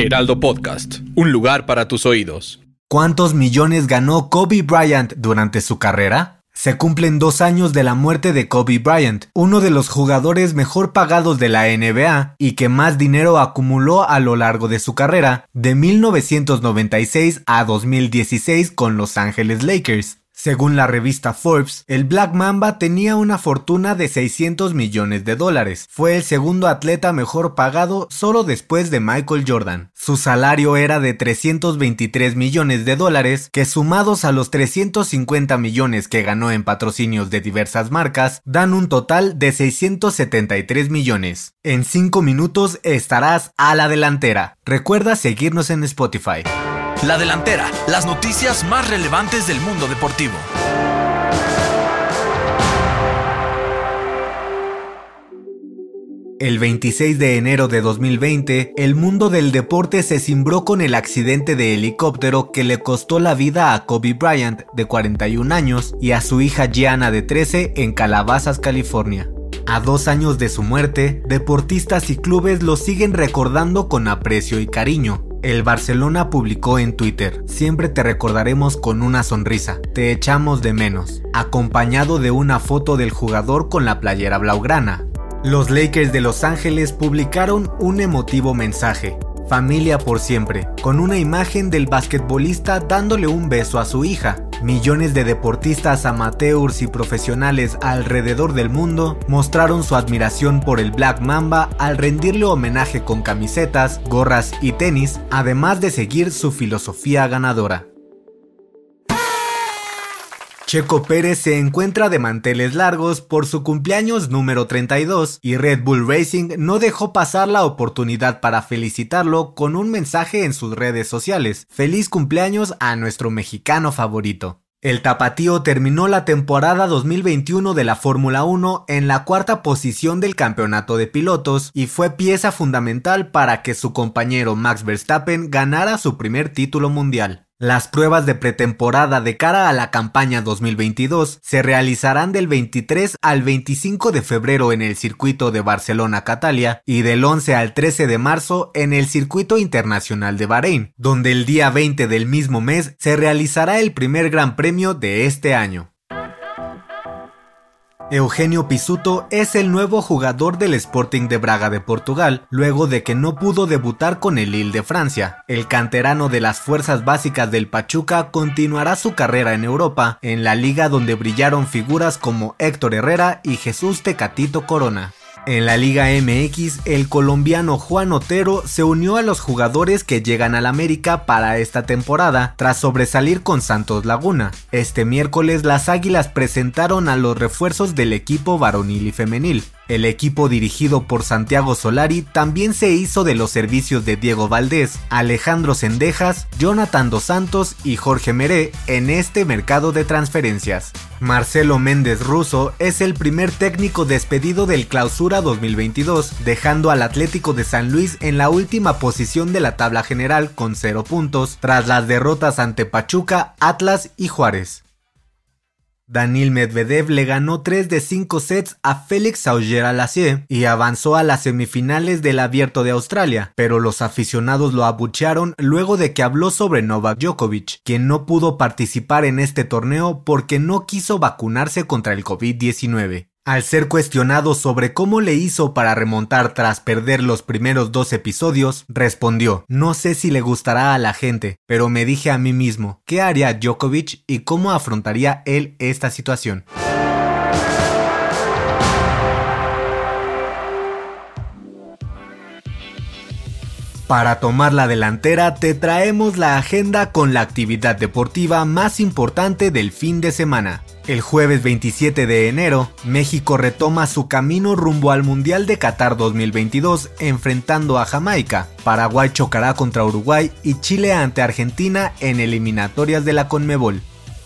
Heraldo Podcast, un lugar para tus oídos. ¿Cuántos millones ganó Kobe Bryant durante su carrera? Se cumplen dos años de la muerte de Kobe Bryant, uno de los jugadores mejor pagados de la NBA y que más dinero acumuló a lo largo de su carrera, de 1996 a 2016 con Los Ángeles Lakers. Según la revista Forbes, el Black Mamba tenía una fortuna de 600 millones de dólares. Fue el segundo atleta mejor pagado solo después de Michael Jordan. Su salario era de 323 millones de dólares, que sumados a los 350 millones que ganó en patrocinios de diversas marcas, dan un total de 673 millones. En 5 minutos estarás a la delantera. Recuerda seguirnos en Spotify. La delantera, las noticias más relevantes del mundo deportivo. El 26 de enero de 2020, el mundo del deporte se cimbró con el accidente de helicóptero que le costó la vida a Kobe Bryant, de 41 años, y a su hija Gianna, de 13, en Calabazas, California. A dos años de su muerte, deportistas y clubes lo siguen recordando con aprecio y cariño, el Barcelona publicó en Twitter, siempre te recordaremos con una sonrisa, te echamos de menos, acompañado de una foto del jugador con la playera blaugrana. Los Lakers de Los Ángeles publicaron un emotivo mensaje, familia por siempre, con una imagen del basquetbolista dándole un beso a su hija, Millones de deportistas amateurs y profesionales alrededor del mundo mostraron su admiración por el Black Mamba al rendirle homenaje con camisetas, gorras y tenis, además de seguir su filosofía ganadora. Checo Pérez se encuentra de manteles largos por su cumpleaños número 32 y Red Bull Racing no dejó pasar la oportunidad para felicitarlo con un mensaje en sus redes sociales. Feliz cumpleaños a nuestro mexicano favorito. El tapatío terminó la temporada 2021 de la Fórmula 1 en la cuarta posición del campeonato de pilotos y fue pieza fundamental para que su compañero Max Verstappen ganara su primer título mundial. Las pruebas de pretemporada de cara a la campaña 2022 se realizarán del 23 al 25 de febrero en el circuito de Barcelona-Catalia y del 11 al 13 de marzo en el circuito internacional de Bahrein, donde el día 20 del mismo mes se realizará el primer gran premio de este año. Eugenio Pisuto es el nuevo jugador del Sporting de Braga de Portugal, luego de que no pudo debutar con el Lille de Francia. El canterano de las fuerzas básicas del Pachuca continuará su carrera en Europa, en la liga donde brillaron figuras como Héctor Herrera y Jesús Tecatito Corona. En la Liga MX, el colombiano Juan Otero se unió a los jugadores que llegan al América para esta temporada tras sobresalir con Santos Laguna. Este miércoles las Águilas presentaron a los refuerzos del equipo varonil y femenil. El equipo dirigido por Santiago Solari también se hizo de los servicios de Diego Valdés, Alejandro Sendejas, Jonathan Dos Santos y Jorge Meré en este mercado de transferencias. Marcelo Méndez Russo es el primer técnico despedido del Clausura 2022, dejando al Atlético de San Luis en la última posición de la tabla general con 0 puntos, tras las derrotas ante Pachuca, Atlas y Juárez. Daniel Medvedev le ganó 3 de 5 sets a Félix Auger-Aliassime y avanzó a las semifinales del Abierto de Australia, pero los aficionados lo abuchearon luego de que habló sobre Novak Djokovic, quien no pudo participar en este torneo porque no quiso vacunarse contra el COVID-19. Al ser cuestionado sobre cómo le hizo para remontar tras perder los primeros dos episodios, respondió, no sé si le gustará a la gente, pero me dije a mí mismo, ¿qué haría Djokovic y cómo afrontaría él esta situación? Para tomar la delantera te traemos la agenda con la actividad deportiva más importante del fin de semana. El jueves 27 de enero, México retoma su camino rumbo al Mundial de Qatar 2022 enfrentando a Jamaica. Paraguay chocará contra Uruguay y Chile ante Argentina en eliminatorias de la Conmebol.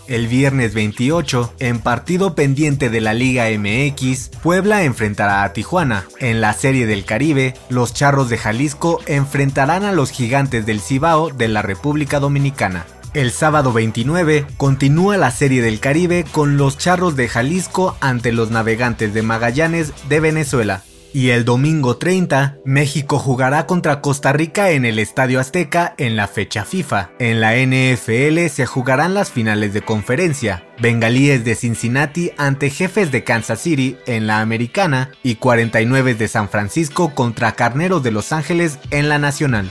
El viernes 28, en partido pendiente de la Liga MX, Puebla enfrentará a Tijuana. En la Serie del Caribe, los Charros de Jalisco enfrentarán a los Gigantes del Cibao de la República Dominicana. El sábado 29 continúa la Serie del Caribe con los Charros de Jalisco ante los Navegantes de Magallanes de Venezuela. Y el domingo 30, México jugará contra Costa Rica en el Estadio Azteca en la fecha FIFA. En la NFL se jugarán las finales de conferencia. Bengalíes de Cincinnati ante Jefes de Kansas City en la Americana y 49 de San Francisco contra Carneros de Los Ángeles en la Nacional.